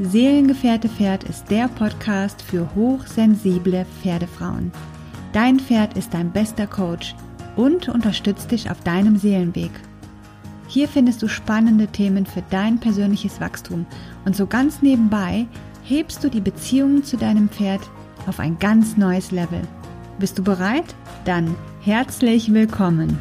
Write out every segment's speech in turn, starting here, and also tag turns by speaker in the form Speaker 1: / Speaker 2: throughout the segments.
Speaker 1: Seelengefährte Pferd ist der Podcast für hochsensible Pferdefrauen. Dein Pferd ist dein bester Coach und unterstützt dich auf deinem Seelenweg. Hier findest du spannende Themen für dein persönliches Wachstum und so ganz nebenbei hebst du die Beziehung zu deinem Pferd auf ein ganz neues Level. Bist du bereit? Dann herzlich willkommen!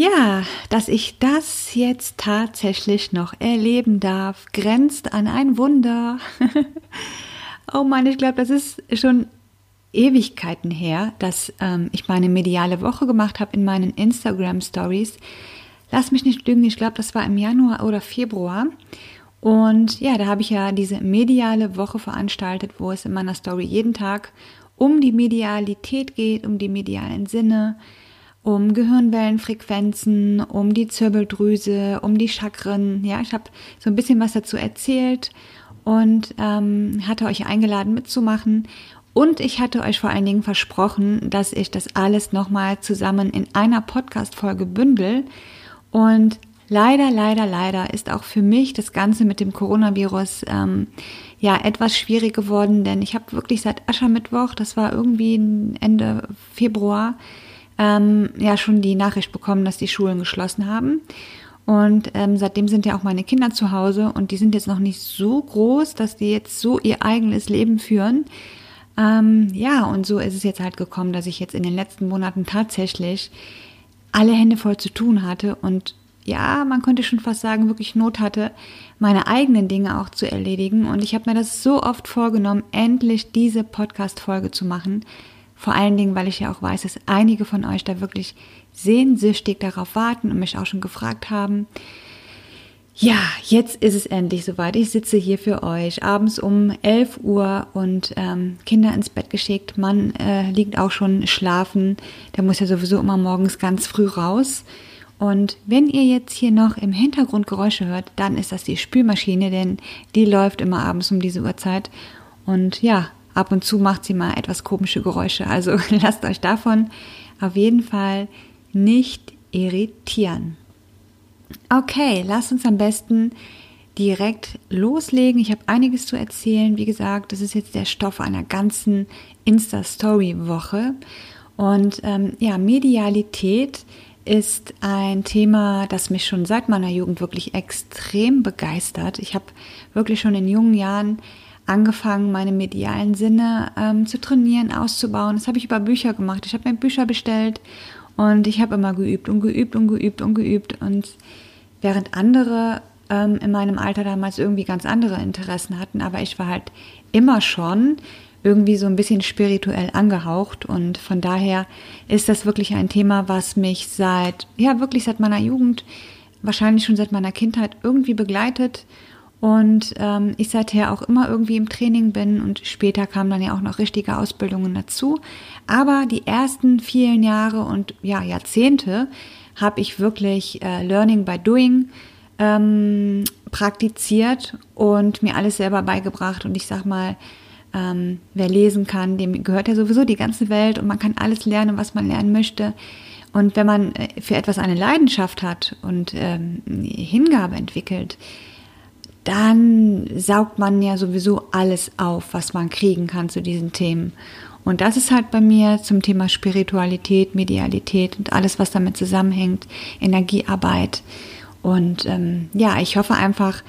Speaker 1: Ja, dass ich das jetzt tatsächlich noch erleben darf, grenzt an ein Wunder. oh Mann, ich glaube, das ist schon Ewigkeiten her, dass ähm, ich meine mediale Woche gemacht habe in meinen Instagram Stories. Lass mich nicht lügen, ich glaube, das war im Januar oder Februar. Und ja, da habe ich ja diese mediale Woche veranstaltet, wo es in meiner Story jeden Tag um die Medialität geht, um die medialen Sinne, um Gehirnwellenfrequenzen, um die Zirbeldrüse, um die Chakren. Ja, ich habe so ein bisschen was dazu erzählt und ähm, hatte euch eingeladen mitzumachen. Und ich hatte euch vor allen Dingen versprochen, dass ich das alles nochmal zusammen in einer Podcast-Folge bündel. Und leider, leider, leider ist auch für mich das Ganze mit dem Coronavirus ähm, ja etwas schwierig geworden, denn ich habe wirklich seit Aschermittwoch, das war irgendwie Ende Februar, ähm, ja schon die Nachricht bekommen, dass die Schulen geschlossen haben. Und ähm, seitdem sind ja auch meine Kinder zu Hause und die sind jetzt noch nicht so groß, dass die jetzt so ihr eigenes Leben führen. Ähm, ja, und so ist es jetzt halt gekommen, dass ich jetzt in den letzten Monaten tatsächlich alle Hände voll zu tun hatte und ja, man könnte schon fast sagen, wirklich Not hatte, meine eigenen Dinge auch zu erledigen. Und ich habe mir das so oft vorgenommen, endlich diese Podcast-Folge zu machen, vor allen Dingen, weil ich ja auch weiß, dass einige von euch da wirklich sehnsüchtig darauf warten und mich auch schon gefragt haben. Ja, jetzt ist es endlich soweit. Ich sitze hier für euch abends um 11 Uhr und ähm, Kinder ins Bett geschickt. Mann äh, liegt auch schon schlafen. Der muss ja sowieso immer morgens ganz früh raus. Und wenn ihr jetzt hier noch im Hintergrund Geräusche hört, dann ist das die Spülmaschine, denn die läuft immer abends um diese Uhrzeit. Und ja, ab und zu macht sie mal etwas komische Geräusche. Also lasst euch davon auf jeden Fall nicht irritieren. Okay, lasst uns am besten direkt loslegen. Ich habe einiges zu erzählen. Wie gesagt, das ist jetzt der Stoff einer ganzen Insta-Story-Woche. Und ähm, ja, Medialität ist ein Thema, das mich schon seit meiner Jugend wirklich extrem begeistert. Ich habe wirklich schon in jungen Jahren angefangen, meine medialen Sinne ähm, zu trainieren, auszubauen. Das habe ich über Bücher gemacht. Ich habe mir Bücher bestellt und ich habe immer geübt und geübt und geübt und geübt. Und während andere ähm, in meinem Alter damals irgendwie ganz andere Interessen hatten, aber ich war halt immer schon irgendwie so ein bisschen spirituell angehaucht und von daher ist das wirklich ein Thema, was mich seit, ja wirklich seit meiner Jugend, wahrscheinlich schon seit meiner Kindheit irgendwie begleitet und ähm, ich seither auch immer irgendwie im Training bin und später kamen dann ja auch noch richtige Ausbildungen dazu. Aber die ersten vielen Jahre und ja Jahrzehnte habe ich wirklich äh, Learning by Doing ähm, praktiziert und mir alles selber beigebracht. Und ich sag mal, ähm, wer lesen kann, dem gehört ja sowieso die ganze Welt und man kann alles lernen, was man lernen möchte. Und wenn man äh, für etwas eine Leidenschaft hat und ähm, Hingabe entwickelt, dann saugt man ja sowieso alles auf, was man kriegen kann zu diesen Themen. Und das ist halt bei mir zum Thema Spiritualität, Medialität und alles, was damit zusammenhängt, Energiearbeit. Und ähm, ja, ich hoffe einfach,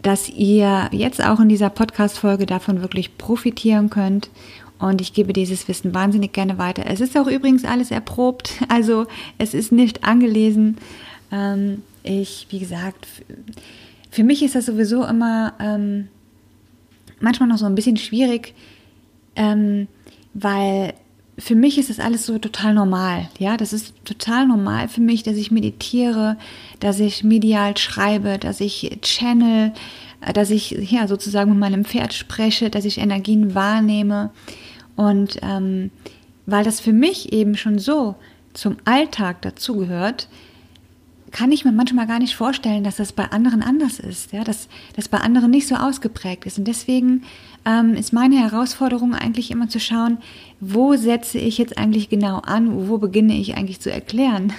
Speaker 1: dass ihr jetzt auch in dieser Podcast-Folge davon wirklich profitieren könnt. Und ich gebe dieses Wissen wahnsinnig gerne weiter. Es ist auch übrigens alles erprobt, also es ist nicht angelesen. Ähm, ich, wie gesagt, für mich ist das sowieso immer ähm, manchmal noch so ein bisschen schwierig, ähm, weil für mich ist das alles so total normal. Ja, das ist total normal für mich, dass ich meditiere, dass ich medial schreibe, dass ich channel, äh, dass ich ja sozusagen mit meinem Pferd spreche, dass ich Energien wahrnehme. Und ähm, weil das für mich eben schon so zum Alltag dazugehört, kann ich mir manchmal gar nicht vorstellen, dass das bei anderen anders ist, ja, dass das bei anderen nicht so ausgeprägt ist. Und deswegen ähm, ist meine Herausforderung eigentlich immer zu schauen, wo setze ich jetzt eigentlich genau an, wo beginne ich eigentlich zu erklären.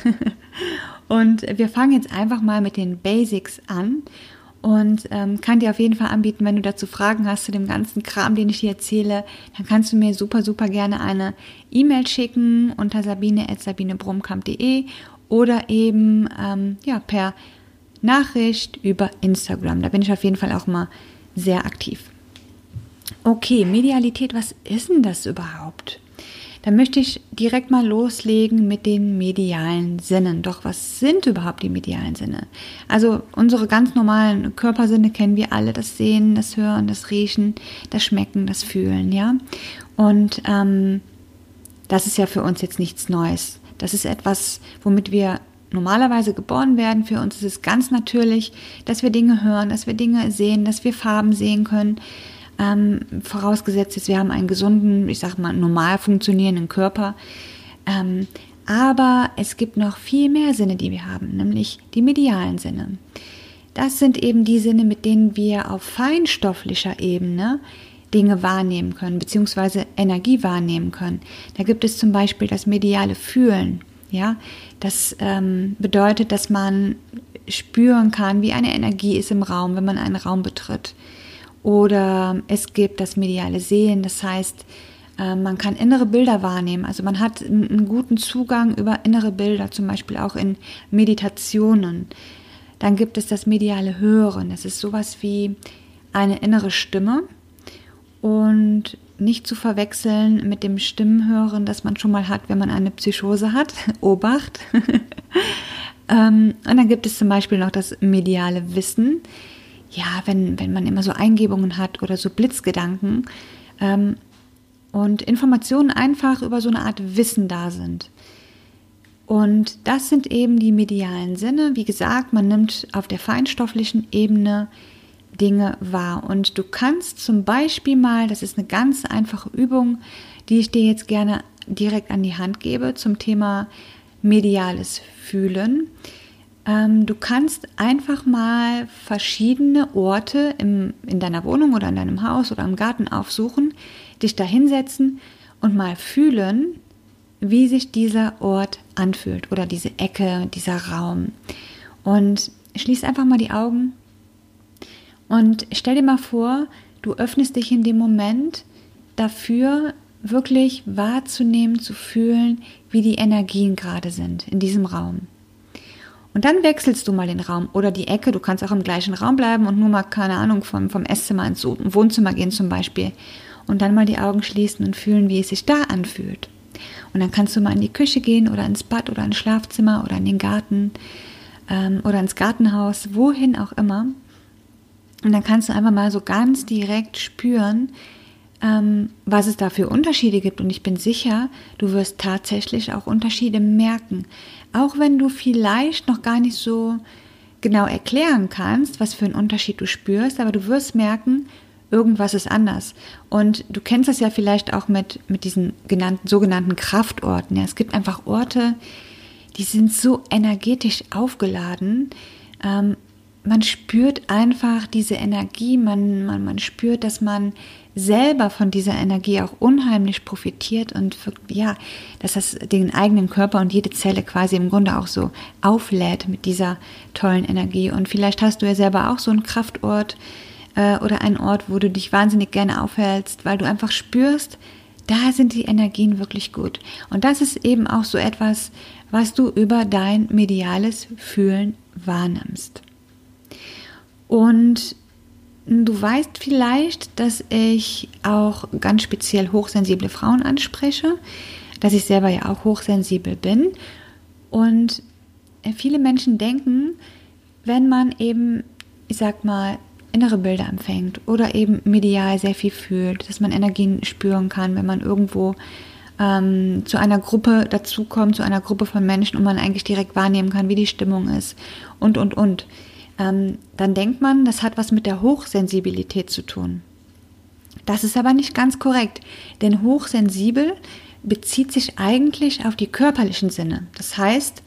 Speaker 1: und wir fangen jetzt einfach mal mit den Basics an und ähm, kann dir auf jeden Fall anbieten, wenn du dazu Fragen hast zu dem ganzen Kram, den ich dir erzähle, dann kannst du mir super, super gerne eine E-Mail schicken unter sabine.sabinebrumkamp.de oder eben ähm, ja, per Nachricht über Instagram. Da bin ich auf jeden Fall auch mal sehr aktiv. Okay, Medialität, was ist denn das überhaupt? Da möchte ich direkt mal loslegen mit den medialen Sinnen. Doch was sind überhaupt die medialen Sinne? Also unsere ganz normalen Körpersinne kennen wir alle: das Sehen, das Hören, das Riechen, das Schmecken, das Fühlen, ja. Und ähm, das ist ja für uns jetzt nichts Neues. Das ist etwas, womit wir normalerweise geboren werden. Für uns ist es ganz natürlich, dass wir Dinge hören, dass wir Dinge sehen, dass wir Farben sehen können. Ähm, vorausgesetzt ist, wir haben einen gesunden, ich sag mal, normal funktionierenden Körper. Ähm, aber es gibt noch viel mehr Sinne, die wir haben, nämlich die medialen Sinne. Das sind eben die Sinne, mit denen wir auf feinstofflicher Ebene Dinge wahrnehmen können, beziehungsweise Energie wahrnehmen können. Da gibt es zum Beispiel das mediale Fühlen. Ja, das ähm, bedeutet, dass man spüren kann, wie eine Energie ist im Raum, wenn man einen Raum betritt. Oder es gibt das mediale Sehen, das heißt, äh, man kann innere Bilder wahrnehmen. Also man hat einen guten Zugang über innere Bilder, zum Beispiel auch in Meditationen. Dann gibt es das mediale Hören. Das ist sowas wie eine innere Stimme, und nicht zu verwechseln mit dem Stimmenhören, das man schon mal hat, wenn man eine Psychose hat. Obacht. ähm, und dann gibt es zum Beispiel noch das mediale Wissen. Ja, wenn, wenn man immer so Eingebungen hat oder so Blitzgedanken ähm, und Informationen einfach über so eine Art Wissen da sind. Und das sind eben die medialen Sinne. Wie gesagt, man nimmt auf der feinstofflichen Ebene Dinge wahr. Und du kannst zum Beispiel mal, das ist eine ganz einfache Übung, die ich dir jetzt gerne direkt an die Hand gebe zum Thema mediales Fühlen. Ähm, du kannst einfach mal verschiedene Orte im, in deiner Wohnung oder in deinem Haus oder im Garten aufsuchen, dich da hinsetzen und mal fühlen, wie sich dieser Ort anfühlt oder diese Ecke, dieser Raum. Und schließ einfach mal die Augen und stell dir mal vor, du öffnest dich in dem Moment dafür, wirklich wahrzunehmen, zu fühlen, wie die Energien gerade sind in diesem Raum. Und dann wechselst du mal den Raum oder die Ecke. Du kannst auch im gleichen Raum bleiben und nur mal, keine Ahnung, vom, vom Esszimmer ins Wohnzimmer gehen zum Beispiel. Und dann mal die Augen schließen und fühlen, wie es sich da anfühlt. Und dann kannst du mal in die Küche gehen oder ins Bad oder ins Schlafzimmer oder in den Garten ähm, oder ins Gartenhaus, wohin auch immer. Und dann kannst du einfach mal so ganz direkt spüren, ähm, was es da für Unterschiede gibt. Und ich bin sicher, du wirst tatsächlich auch Unterschiede merken. Auch wenn du vielleicht noch gar nicht so genau erklären kannst, was für einen Unterschied du spürst, aber du wirst merken, irgendwas ist anders. Und du kennst das ja vielleicht auch mit, mit diesen genannten, sogenannten Kraftorten. Ja, es gibt einfach Orte, die sind so energetisch aufgeladen. Ähm, man spürt einfach diese Energie, man, man, man spürt, dass man selber von dieser Energie auch unheimlich profitiert und ja, dass das den eigenen Körper und jede Zelle quasi im Grunde auch so auflädt mit dieser tollen Energie. Und vielleicht hast du ja selber auch so einen Kraftort äh, oder einen Ort, wo du dich wahnsinnig gerne aufhältst, weil du einfach spürst, da sind die Energien wirklich gut. Und das ist eben auch so etwas, was du über dein mediales Fühlen wahrnimmst. Und du weißt vielleicht, dass ich auch ganz speziell hochsensible Frauen anspreche, dass ich selber ja auch hochsensibel bin. Und viele Menschen denken, wenn man eben, ich sag mal, innere Bilder empfängt oder eben medial sehr viel fühlt, dass man Energien spüren kann, wenn man irgendwo ähm, zu einer Gruppe dazukommt, zu einer Gruppe von Menschen und man eigentlich direkt wahrnehmen kann, wie die Stimmung ist und, und, und ähm, dann denkt man, das hat was mit der Hochsensibilität zu tun. Das ist aber nicht ganz korrekt, denn hochsensibel bezieht sich eigentlich auf die körperlichen Sinne. Das heißt,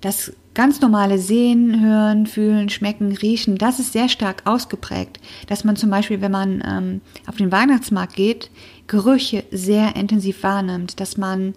Speaker 1: das ganz normale Sehen, Hören, Fühlen, Schmecken, Riechen, das ist sehr stark ausgeprägt. Dass man zum Beispiel, wenn man ähm, auf den Weihnachtsmarkt geht, Gerüche sehr intensiv wahrnimmt, dass man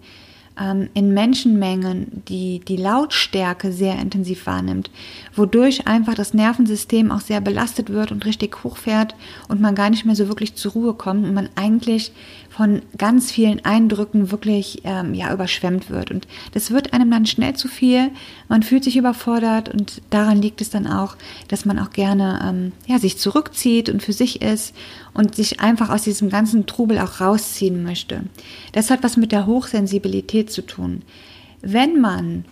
Speaker 1: in Menschenmengen die, die Lautstärke sehr intensiv wahrnimmt, wodurch einfach das Nervensystem auch sehr belastet wird und richtig hochfährt und man gar nicht mehr so wirklich zur Ruhe kommt und man eigentlich von ganz vielen Eindrücken wirklich ähm, ja überschwemmt wird und das wird einem dann schnell zu viel. Man fühlt sich überfordert und daran liegt es dann auch, dass man auch gerne ähm, ja sich zurückzieht und für sich ist und sich einfach aus diesem ganzen Trubel auch rausziehen möchte. Das hat was mit der Hochsensibilität zu tun. Wenn man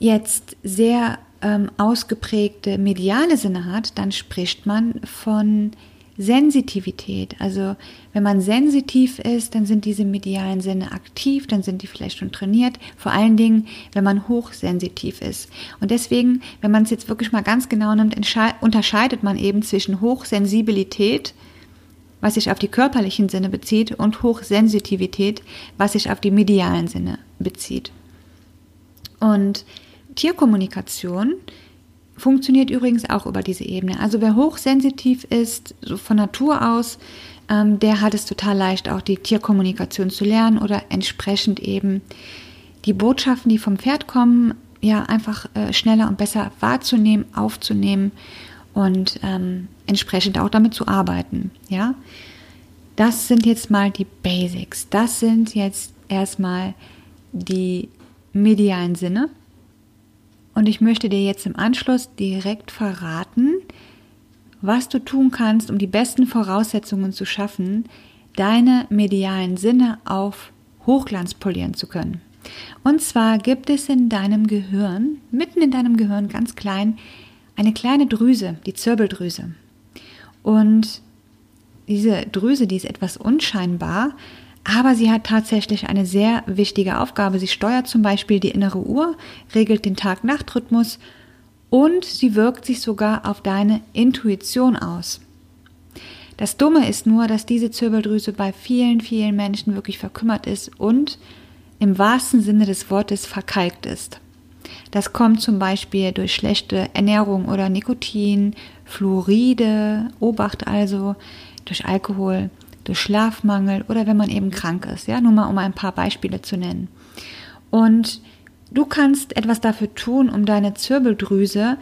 Speaker 1: jetzt sehr ähm, ausgeprägte mediale Sinne hat, dann spricht man von Sensitivität. Also wenn man sensitiv ist, dann sind diese medialen Sinne aktiv, dann sind die vielleicht schon trainiert. Vor allen Dingen, wenn man hochsensitiv ist. Und deswegen, wenn man es jetzt wirklich mal ganz genau nimmt, unterscheidet man eben zwischen Hochsensibilität, was sich auf die körperlichen Sinne bezieht, und Hochsensitivität, was sich auf die medialen Sinne bezieht. Und Tierkommunikation funktioniert übrigens auch über diese Ebene. Also wer hochsensitiv ist, so von Natur aus, ähm, der hat es total leicht, auch die Tierkommunikation zu lernen oder entsprechend eben die Botschaften, die vom Pferd kommen, ja einfach äh, schneller und besser wahrzunehmen, aufzunehmen und ähm, entsprechend auch damit zu arbeiten. Ja, das sind jetzt mal die Basics. Das sind jetzt erstmal die medialen Sinne. Und ich möchte dir jetzt im Anschluss direkt verraten, was du tun kannst, um die besten Voraussetzungen zu schaffen, deine medialen Sinne auf Hochglanz polieren zu können. Und zwar gibt es in deinem Gehirn, mitten in deinem Gehirn ganz klein, eine kleine Drüse, die Zirbeldrüse. Und diese Drüse, die ist etwas unscheinbar, aber sie hat tatsächlich eine sehr wichtige Aufgabe. Sie steuert zum Beispiel die innere Uhr, regelt den Tag-Nacht-Rhythmus und sie wirkt sich sogar auf deine Intuition aus. Das Dumme ist nur, dass diese Zirbeldrüse bei vielen, vielen Menschen wirklich verkümmert ist und im wahrsten Sinne des Wortes verkalkt ist. Das kommt zum Beispiel durch schlechte Ernährung oder Nikotin, Fluoride, Obacht also, durch Alkohol, durch Schlafmangel oder wenn man eben krank ist. Ja, nur mal um ein paar Beispiele zu nennen. Und du kannst etwas dafür tun, um deine Zirbeldrüse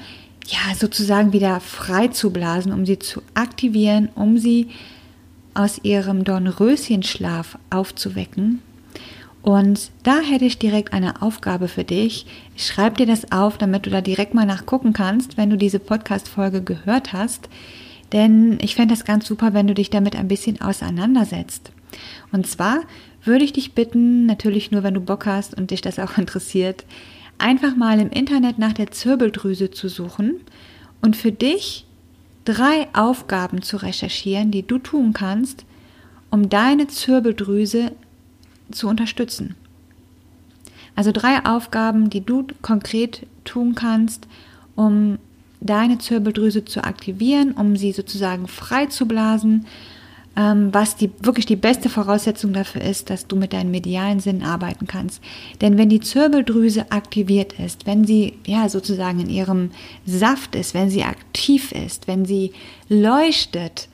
Speaker 1: ja sozusagen wieder frei zu blasen, um sie zu aktivieren, um sie aus ihrem Dornröschenschlaf aufzuwecken. Und da hätte ich direkt eine Aufgabe für dich. Ich schreibe dir das auf, damit du da direkt mal nachgucken kannst, wenn du diese Podcast-Folge gehört hast. Denn ich fände das ganz super, wenn du dich damit ein bisschen auseinandersetzt. Und zwar würde ich dich bitten, natürlich nur, wenn du Bock hast und dich das auch interessiert, einfach mal im Internet nach der Zirbeldrüse zu suchen und für dich drei Aufgaben zu recherchieren, die du tun kannst, um deine Zirbeldrüse zu unterstützen. Also drei Aufgaben, die du konkret tun kannst, um deine Zirbeldrüse zu aktivieren, um sie sozusagen frei zu blasen, ähm, was die, wirklich die beste Voraussetzung dafür ist, dass du mit deinen medialen Sinnen arbeiten kannst. Denn wenn die Zirbeldrüse aktiviert ist, wenn sie ja sozusagen in ihrem Saft ist, wenn sie aktiv ist, wenn sie leuchtet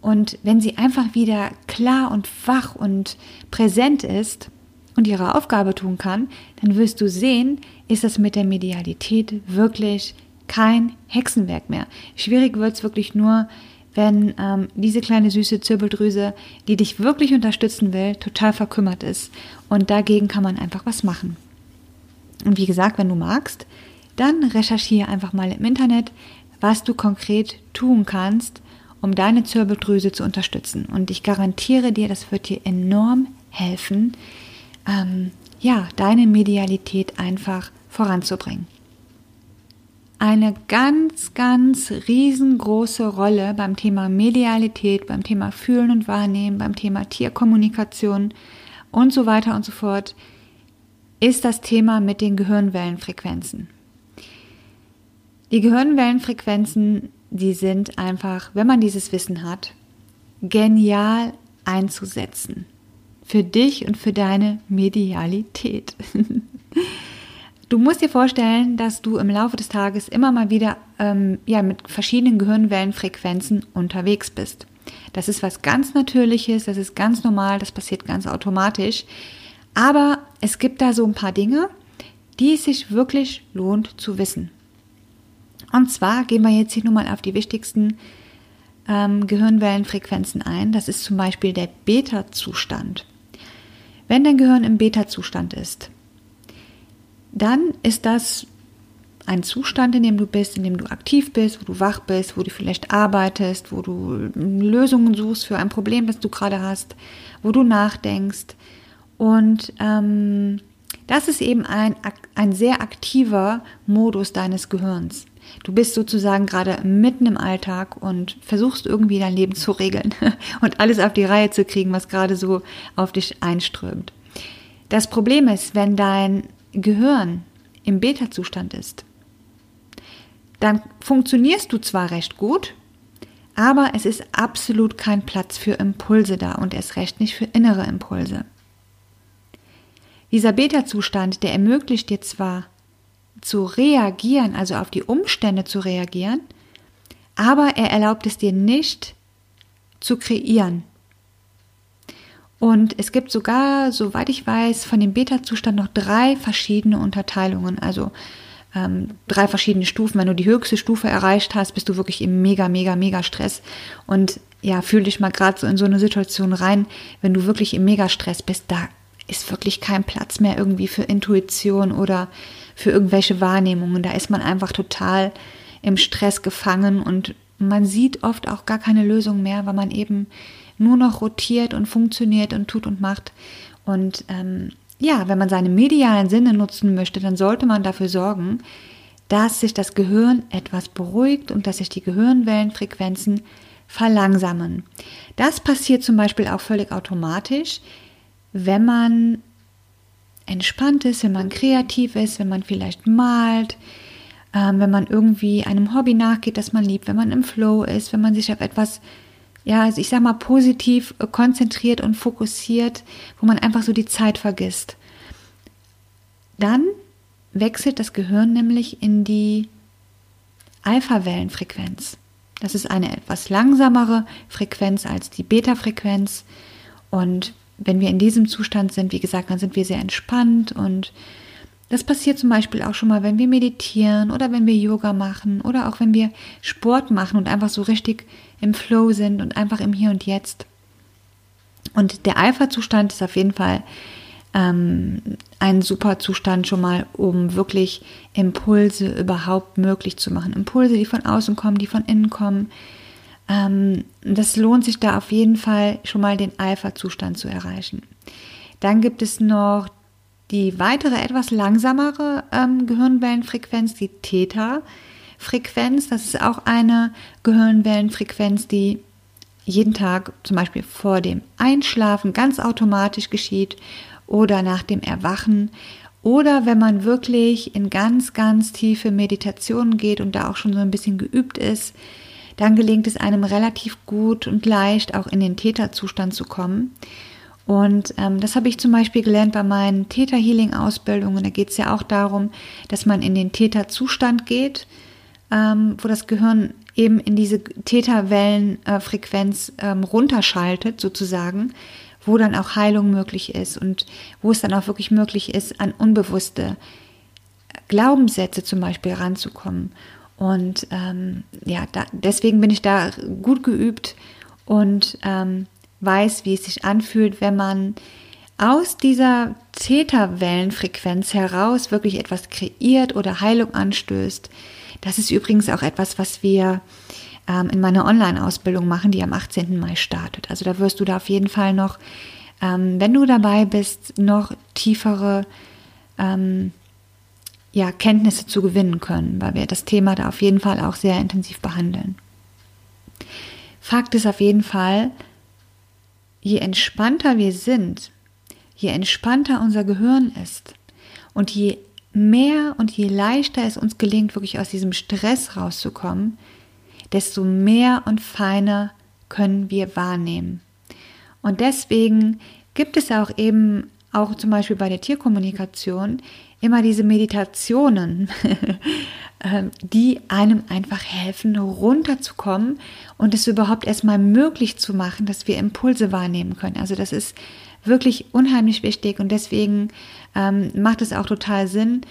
Speaker 1: und wenn sie einfach wieder klar und wach und präsent ist, und ihre Aufgabe tun kann, dann wirst du sehen, ist das mit der Medialität wirklich kein Hexenwerk mehr. Schwierig wird es wirklich nur, wenn ähm, diese kleine süße Zirbeldrüse, die dich wirklich unterstützen will, total verkümmert ist. Und dagegen kann man einfach was machen. Und wie gesagt, wenn du magst, dann recherchiere einfach mal im Internet, was du konkret tun kannst, um deine Zirbeldrüse zu unterstützen. Und ich garantiere dir, das wird dir enorm helfen, ähm, ja, deine Medialität einfach voranzubringen eine ganz, ganz riesengroße Rolle beim Thema Medialität, beim Thema Fühlen und Wahrnehmen, beim Thema Tierkommunikation und so weiter und so fort, ist das Thema mit den Gehirnwellenfrequenzen. Die Gehirnwellenfrequenzen, die sind einfach, wenn man dieses Wissen hat, genial einzusetzen. Für dich und für deine Medialität. Du musst dir vorstellen, dass du im Laufe des Tages immer mal wieder ähm, ja, mit verschiedenen Gehirnwellenfrequenzen unterwegs bist. Das ist was ganz Natürliches, das ist ganz normal, das passiert ganz automatisch. Aber es gibt da so ein paar Dinge, die es sich wirklich lohnt zu wissen. Und zwar gehen wir jetzt hier nur mal auf die wichtigsten ähm, Gehirnwellenfrequenzen ein. Das ist zum Beispiel der Beta-Zustand. Wenn dein Gehirn im Beta-Zustand ist, dann ist das ein Zustand, in dem du bist, in dem du aktiv bist, wo du wach bist, wo du vielleicht arbeitest, wo du Lösungen suchst für ein Problem, das du gerade hast, wo du nachdenkst. Und ähm, das ist eben ein, ein sehr aktiver Modus deines Gehirns. Du bist sozusagen gerade mitten im Alltag und versuchst irgendwie dein Leben zu regeln und alles auf die Reihe zu kriegen, was gerade so auf dich einströmt. Das Problem ist, wenn dein Gehirn im Beta-Zustand ist, dann funktionierst du zwar recht gut, aber es ist absolut kein Platz für Impulse da und erst recht nicht für innere Impulse. Dieser Beta-Zustand, der ermöglicht dir zwar zu reagieren, also auf die Umstände zu reagieren, aber er erlaubt es dir nicht zu kreieren. Und es gibt sogar, soweit ich weiß, von dem Beta-Zustand noch drei verschiedene Unterteilungen, also ähm, drei verschiedene Stufen. Wenn du die höchste Stufe erreicht hast, bist du wirklich im mega, mega, mega Stress. Und ja, fühl dich mal gerade so in so eine Situation rein, wenn du wirklich im Mega-Stress bist, da ist wirklich kein Platz mehr irgendwie für Intuition oder für irgendwelche Wahrnehmungen. Da ist man einfach total im Stress gefangen und man sieht oft auch gar keine Lösung mehr, weil man eben nur noch rotiert und funktioniert und tut und macht. Und ähm, ja, wenn man seine medialen Sinne nutzen möchte, dann sollte man dafür sorgen, dass sich das Gehirn etwas beruhigt und dass sich die Gehirnwellenfrequenzen verlangsamen. Das passiert zum Beispiel auch völlig automatisch, wenn man entspannt ist, wenn man kreativ ist, wenn man vielleicht malt, ähm, wenn man irgendwie einem Hobby nachgeht, das man liebt, wenn man im Flow ist, wenn man sich auf etwas, ja, also ich sag mal, positiv äh, konzentriert und fokussiert, wo man einfach so die Zeit vergisst. Dann wechselt das Gehirn nämlich in die Alpha-Wellenfrequenz. Das ist eine etwas langsamere Frequenz als die Beta-Frequenz und wenn wir in diesem Zustand sind, wie gesagt, dann sind wir sehr entspannt und das passiert zum Beispiel auch schon mal, wenn wir meditieren oder wenn wir Yoga machen oder auch wenn wir Sport machen und einfach so richtig im Flow sind und einfach im Hier und Jetzt. Und der Alpha-Zustand ist auf jeden Fall ähm, ein super Zustand schon mal, um wirklich Impulse überhaupt möglich zu machen. Impulse, die von außen kommen, die von innen kommen, ähm, das lohnt sich da auf jeden Fall schon mal den Alpha-Zustand zu erreichen. Dann gibt es noch die weitere, etwas langsamere ähm, Gehirnwellenfrequenz, die Theta-Frequenz. Das ist auch eine Gehirnwellenfrequenz, die jeden Tag zum Beispiel vor dem Einschlafen ganz automatisch geschieht oder nach dem Erwachen oder wenn man wirklich in ganz, ganz tiefe Meditationen geht und da auch schon so ein bisschen geübt ist, dann gelingt es einem relativ gut und leicht auch in den Täterzustand zu kommen. Und ähm, das habe ich zum Beispiel gelernt bei meinen Täter-Healing-Ausbildungen. Da geht es ja auch darum, dass man in den Täterzustand geht, ähm, wo das Gehirn eben in diese Täterwellenfrequenz ähm, runterschaltet, sozusagen, wo dann auch Heilung möglich ist und wo es dann auch wirklich möglich ist, an unbewusste Glaubenssätze zum Beispiel ranzukommen. Und ähm, ja, da, deswegen bin ich da gut geübt und ähm, weiß, wie es sich anfühlt, wenn man aus dieser Theta-Wellenfrequenz heraus wirklich etwas kreiert oder Heilung anstößt. Das ist übrigens auch etwas, was wir ähm, in meiner Online-Ausbildung machen, die am 18. Mai startet. Also da wirst du da auf jeden Fall noch, ähm, wenn du dabei bist, noch tiefere ähm, ja, Kenntnisse zu gewinnen können, weil wir das Thema da auf jeden Fall auch sehr intensiv behandeln. Fakt ist auf jeden Fall, je entspannter wir sind, je entspannter unser Gehirn ist und je mehr und je leichter es uns gelingt, wirklich aus diesem Stress rauszukommen, desto mehr und feiner können wir wahrnehmen. Und deswegen gibt es auch eben auch zum Beispiel bei der Tierkommunikation, immer diese Meditationen, ähm, die einem einfach helfen, runterzukommen und es überhaupt erstmal möglich zu machen, dass wir Impulse wahrnehmen können. Also das ist wirklich unheimlich wichtig und deswegen ähm, macht es auch total Sinn,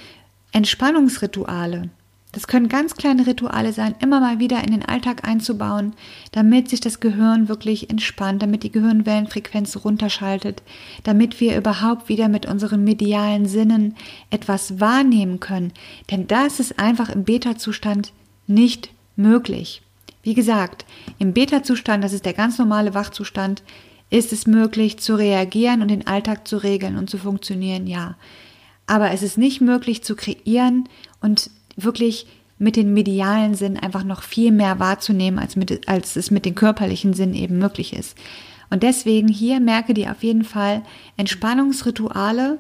Speaker 1: Entspannungsrituale das können ganz kleine Rituale sein, immer mal wieder in den Alltag einzubauen, damit sich das Gehirn wirklich entspannt, damit die Gehirnwellenfrequenz runterschaltet, damit wir überhaupt wieder mit unseren medialen Sinnen etwas wahrnehmen können. Denn das ist einfach im Beta-Zustand nicht möglich. Wie gesagt, im Beta-Zustand, das ist der ganz normale Wachzustand, ist es möglich zu reagieren und den Alltag zu regeln und zu funktionieren, ja. Aber es ist nicht möglich zu kreieren und wirklich mit den medialen Sinnen einfach noch viel mehr wahrzunehmen, als, mit, als es mit den körperlichen Sinnen eben möglich ist. Und deswegen hier merke dir auf jeden Fall, Entspannungsrituale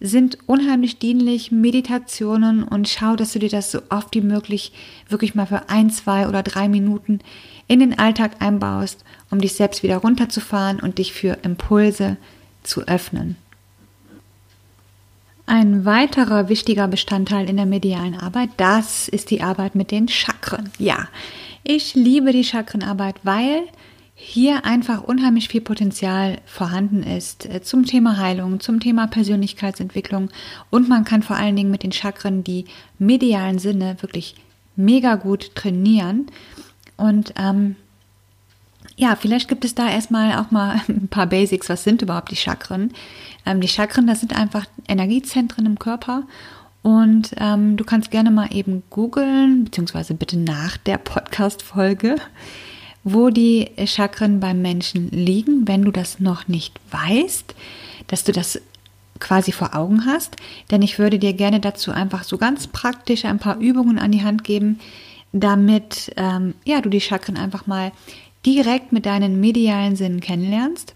Speaker 1: sind unheimlich dienlich, Meditationen und schau, dass du dir das so oft wie möglich wirklich mal für ein, zwei oder drei Minuten in den Alltag einbaust, um dich selbst wieder runterzufahren und dich für Impulse zu öffnen. Ein weiterer wichtiger Bestandteil in der medialen Arbeit, das ist die Arbeit mit den Chakren. Ja, ich liebe die Chakrenarbeit, weil hier einfach unheimlich viel Potenzial vorhanden ist äh, zum Thema Heilung, zum Thema Persönlichkeitsentwicklung und man kann vor allen Dingen mit den Chakren die medialen Sinne wirklich mega gut trainieren. Und ähm, ja, vielleicht gibt es da erstmal auch mal ein paar Basics. Was sind überhaupt die Chakren? Ähm, die Chakren, das sind einfach Energiezentren im Körper. Und ähm, du kannst gerne mal eben googeln, beziehungsweise bitte nach der Podcast-Folge, wo die Chakren beim Menschen liegen, wenn du das noch nicht weißt, dass du das quasi vor Augen hast. Denn ich würde dir gerne dazu einfach so ganz praktisch ein paar Übungen an die Hand geben, damit ähm, ja, du die Chakren einfach mal direkt mit deinen medialen Sinnen kennenlernst.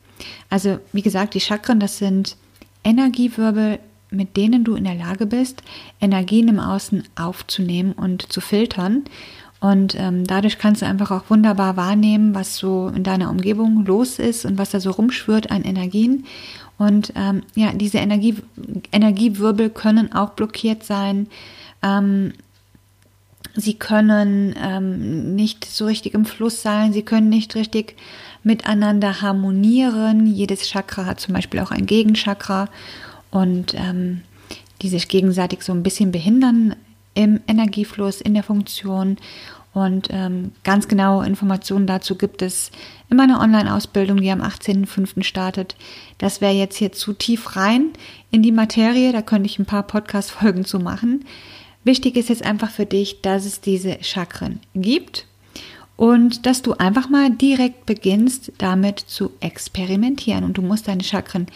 Speaker 1: Also wie gesagt, die Chakren, das sind Energiewirbel, mit denen du in der Lage bist, Energien im Außen aufzunehmen und zu filtern. Und ähm, dadurch kannst du einfach auch wunderbar wahrnehmen, was so in deiner Umgebung los ist und was da so rumschwirrt an Energien. Und ähm, ja, diese Energie, Energiewirbel können auch blockiert sein. Ähm, sie können ähm, nicht so richtig im Fluss sein. Sie können nicht richtig miteinander harmonieren. Jedes Chakra hat zum Beispiel auch ein Gegenchakra und ähm, die sich gegenseitig so ein bisschen behindern im Energiefluss, in der Funktion. Und ähm, ganz genaue Informationen dazu gibt es in meiner Online-Ausbildung, die am 18.05. startet. Das wäre jetzt hier zu tief rein in die Materie, da könnte ich ein paar Podcast-Folgen zu machen. Wichtig ist jetzt einfach für dich, dass es diese Chakren gibt und dass du einfach mal direkt beginnst, damit zu experimentieren. Und du musst deine Chakren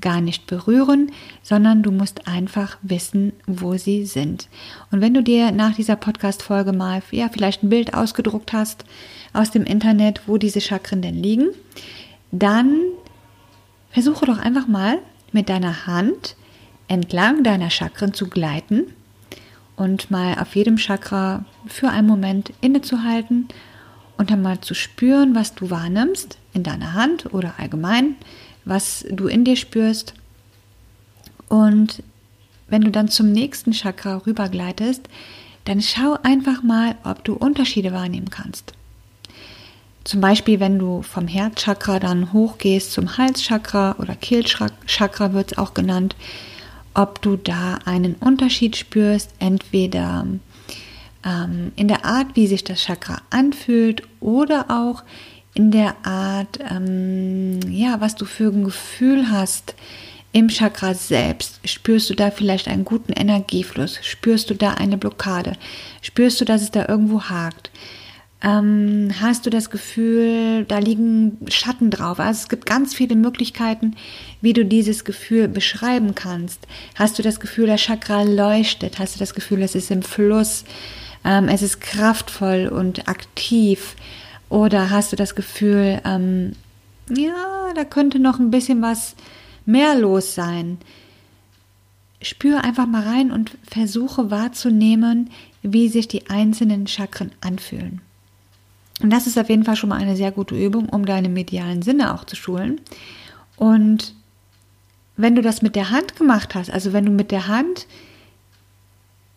Speaker 1: gar nicht berühren, sondern du musst einfach wissen, wo sie sind. Und wenn du dir nach dieser Podcast-Folge mal, ja, vielleicht ein Bild ausgedruckt hast aus dem Internet, wo diese Chakren denn liegen, dann versuche doch einfach mal mit deiner Hand entlang deiner Chakren zu gleiten und mal auf jedem Chakra für einen Moment innezuhalten und dann mal zu spüren, was du wahrnimmst in deiner Hand oder allgemein, was du in dir spürst. Und wenn du dann zum nächsten Chakra rübergleitest, dann schau einfach mal, ob du Unterschiede wahrnehmen kannst. Zum Beispiel, wenn du vom Herzchakra dann hochgehst zum Halschakra oder Kehlchakra wird es auch genannt, ob du da einen Unterschied spürst, entweder ähm, in der Art, wie sich das Chakra anfühlt oder auch in der Art, ähm, ja, was du für ein Gefühl hast im Chakra selbst. Spürst du da vielleicht einen guten Energiefluss? Spürst du da eine Blockade? Spürst du, dass es da irgendwo hakt? Ähm, hast du das Gefühl, da liegen Schatten drauf? Also es gibt ganz viele Möglichkeiten, wie du dieses Gefühl beschreiben kannst. Hast du das Gefühl, das Chakra leuchtet? Hast du das Gefühl, es ist im Fluss? ähm, es ist kraftvoll und aktiv? Oder hast du das Gefühl, ähm, ja, da könnte noch ein bisschen was mehr los sein? Spüre einfach mal rein und versuche wahrzunehmen, wie sich die einzelnen Chakren anfühlen. Und das ist auf jeden Fall schon mal eine sehr gute Übung, um deine medialen Sinne auch zu schulen. Und wenn du das mit der Hand gemacht hast, also wenn du mit der Hand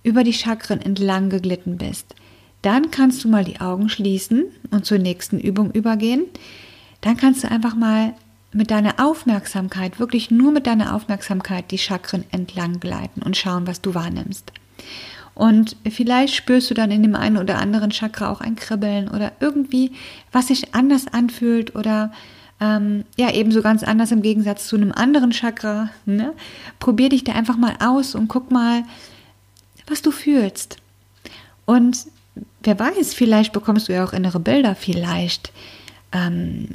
Speaker 1: über die Chakren entlang geglitten bist, dann kannst du mal die Augen schließen und zur nächsten Übung übergehen. Dann kannst du einfach mal mit deiner Aufmerksamkeit, wirklich nur mit deiner Aufmerksamkeit die Chakren entlang gleiten und schauen, was du wahrnimmst. Und vielleicht spürst du dann in dem einen oder anderen Chakra auch ein Kribbeln oder irgendwie, was sich anders anfühlt oder ähm, ja, ebenso ganz anders im Gegensatz zu einem anderen Chakra. Ne? Probier dich da einfach mal aus und guck mal, was du fühlst. Und wer weiß, vielleicht bekommst du ja auch innere Bilder, vielleicht ähm,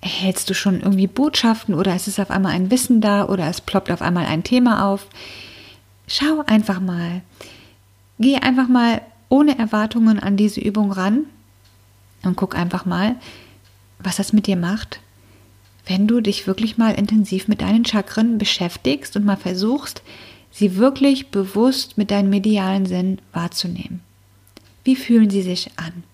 Speaker 1: erhältst du schon irgendwie Botschaften oder es ist auf einmal ein Wissen da oder es ploppt auf einmal ein Thema auf. Schau einfach mal. Geh einfach mal ohne Erwartungen an diese Übung ran und guck einfach mal, was das mit dir macht, wenn du dich wirklich mal intensiv mit deinen Chakren beschäftigst und mal versuchst, sie wirklich bewusst mit deinem medialen Sinn wahrzunehmen. Wie fühlen sie sich an?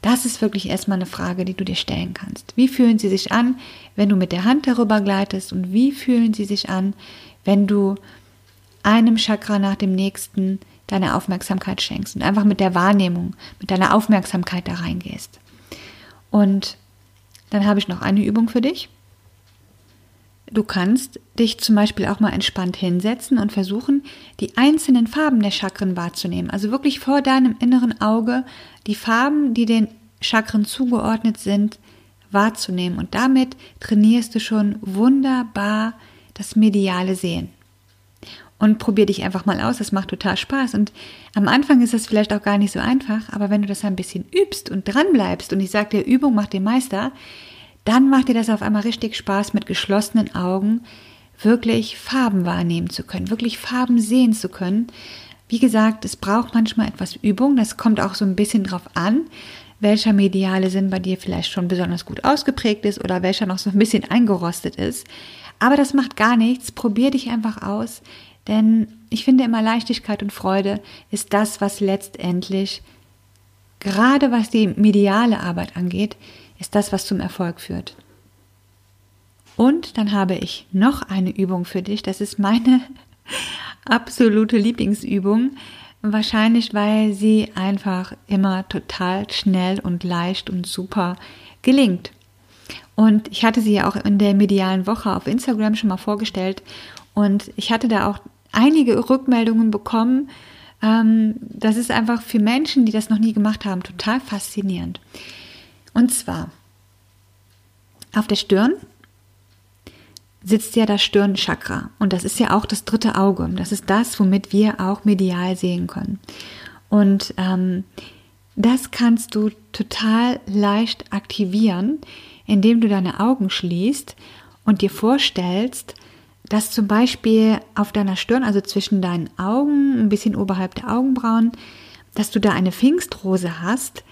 Speaker 1: Das ist wirklich erstmal eine Frage, die du dir stellen kannst. Wie fühlen sie sich an, wenn du mit der Hand darüber gleitest und wie fühlen sie sich an, wenn du einem Chakra nach dem nächsten deine Aufmerksamkeit schenkst und einfach mit der Wahrnehmung, mit deiner Aufmerksamkeit da reingehst. Und dann habe ich noch eine Übung für dich. Du kannst dich zum Beispiel auch mal entspannt hinsetzen und versuchen, die einzelnen Farben der Chakren wahrzunehmen. Also wirklich vor deinem inneren Auge die Farben, die den Chakren zugeordnet sind, wahrzunehmen. Und damit trainierst du schon wunderbar das mediale Sehen. Und probier dich einfach mal aus, das macht total Spaß. Und am Anfang ist das vielleicht auch gar nicht so einfach, aber wenn du das ein bisschen übst und dran bleibst, und ich sage dir, Übung macht den Meister, dann macht dir das auf einmal richtig Spaß, mit geschlossenen Augen wirklich Farben wahrnehmen zu können, wirklich Farben sehen zu können. Wie gesagt, es braucht manchmal etwas Übung, das kommt auch so ein bisschen drauf an, welcher mediale Sinn bei dir vielleicht schon besonders gut ausgeprägt ist oder welcher noch so ein bisschen eingerostet ist. Aber das macht gar nichts, probier dich einfach aus, denn ich finde immer Leichtigkeit und Freude ist das, was letztendlich, gerade was die mediale Arbeit angeht, ist das, was zum Erfolg führt. Und dann habe ich noch eine Übung für dich. Das ist meine absolute Lieblingsübung. Wahrscheinlich, weil sie einfach immer total schnell und leicht und super gelingt. Und ich hatte sie ja auch in der medialen Woche auf Instagram schon mal vorgestellt. Und ich hatte da auch einige Rückmeldungen bekommen. Ähm, das ist einfach für Menschen, die das noch nie gemacht haben, total faszinierend. Und zwar auf der Stirn sitzt ja das Stirnchakra und das ist ja auch das dritte Auge. Das ist das, womit wir auch medial sehen können. Und ähm, das kannst du total leicht aktivieren, indem du deine Augen schließt und dir vorstellst, dass zum Beispiel auf deiner Stirn, also zwischen deinen Augen, ein bisschen oberhalb der Augenbrauen, dass du da eine Pfingstrose hast,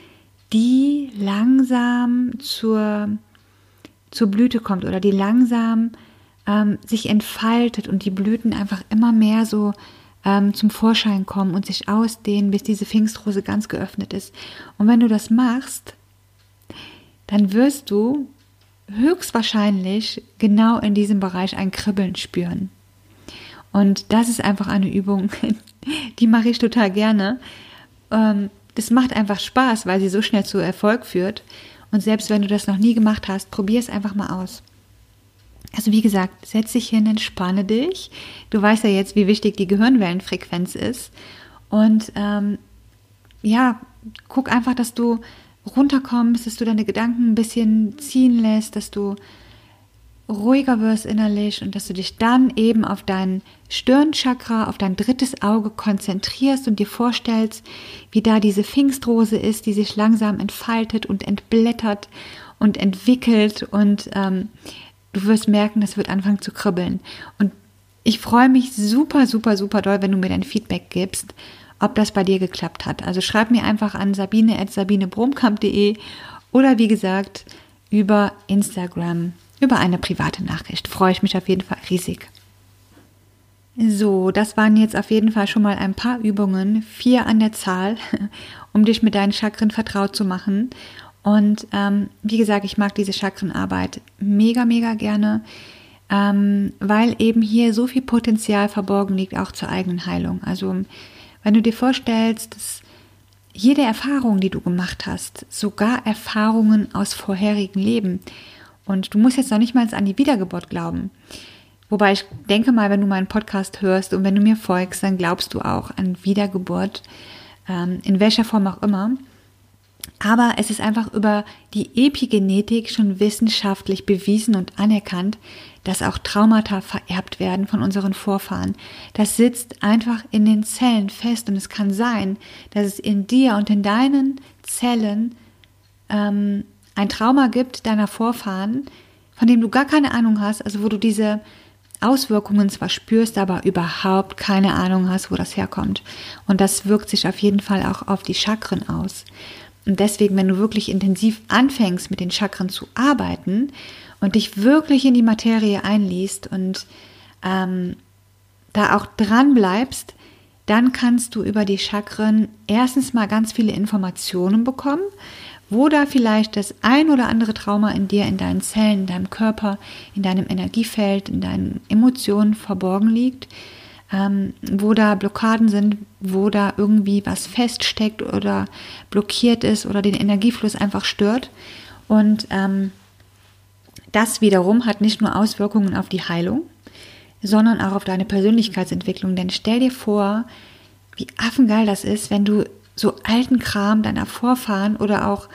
Speaker 1: die langsam zur, zur Blüte kommt oder die langsam ähm, sich entfaltet und die Blüten einfach immer mehr so ähm, zum Vorschein kommen und sich ausdehnen, bis diese Pfingstrose ganz geöffnet ist. Und wenn du das machst, dann wirst du höchstwahrscheinlich genau in diesem Bereich ein Kribbeln spüren. Und das ist einfach eine Übung, die mache ich total gerne. Ähm, das macht einfach Spaß, weil sie so schnell zu Erfolg führt. Und selbst wenn du das noch nie gemacht hast, probier es einfach mal aus. Also wie gesagt, setz dich hin, entspanne dich. Du weißt ja jetzt, wie wichtig die Gehirnwellenfrequenz ist. Und ähm, ja, guck einfach, dass du runterkommst, dass du deine Gedanken ein bisschen ziehen lässt, dass du ruhiger wirst innerlich und dass du dich dann eben auf dein Stirnchakra, auf dein drittes Auge konzentrierst und dir vorstellst, wie da diese Pfingstrose ist, die sich langsam entfaltet und entblättert und entwickelt und ähm, du wirst merken, das wird anfangen zu kribbeln. Und ich freue mich super, super, super doll, wenn du mir dein Feedback gibst, ob das bei dir geklappt hat. Also schreib mir einfach an sabine.sabinebromkamp.de oder wie gesagt über Instagram über eine private Nachricht. Freue ich mich auf jeden Fall riesig. So, das waren jetzt auf jeden Fall schon mal ein paar Übungen, vier an der Zahl, um dich mit deinen Chakren vertraut zu machen. Und ähm, wie gesagt, ich mag diese Chakrenarbeit mega, mega gerne. ähm, weil eben hier so viel Potenzial verborgen liegt, auch zur eigenen Heilung. Also wenn du dir vorstellst, dass jede Erfahrung, die du gemacht hast, sogar Erfahrungen aus vorherigen Leben, und du musst jetzt noch nicht mal an die Wiedergeburt glauben. Wobei ich denke mal, wenn du meinen Podcast hörst und wenn du mir folgst, dann glaubst du auch an Wiedergeburt, ähm, in welcher Form auch immer. Aber es ist einfach über die Epigenetik schon wissenschaftlich bewiesen und anerkannt, dass auch Traumata vererbt werden von unseren Vorfahren. Das sitzt einfach in den Zellen fest und es kann sein, dass es in dir und in deinen Zellen ähm, ein Trauma gibt deiner Vorfahren, von dem du gar keine Ahnung hast, also wo du diese Auswirkungen zwar spürst, aber überhaupt keine Ahnung hast, wo das herkommt. Und das wirkt sich auf jeden Fall auch auf die Chakren aus. Und deswegen, wenn du wirklich intensiv anfängst, mit den Chakren zu arbeiten und dich wirklich in die Materie einliest und ähm, da auch dran bleibst, dann kannst du über die Chakren erstens mal ganz viele Informationen bekommen, wo da vielleicht das ein oder andere Trauma in dir, in deinen Zellen, in deinem Körper, in deinem Energiefeld, in deinen Emotionen verborgen liegt ähm, wo da Blockaden sind, wo da irgendwie was feststeckt oder blockiert ist oder den Energiefluss einfach stört. Und ähm, das wiederum hat nicht nur Auswirkungen auf die Heilung, sondern auch auf deine Persönlichkeitsentwicklung. Denn stell dir vor, wie affengeil das ist, wenn du so alten Kram deiner Vorfahren oder auch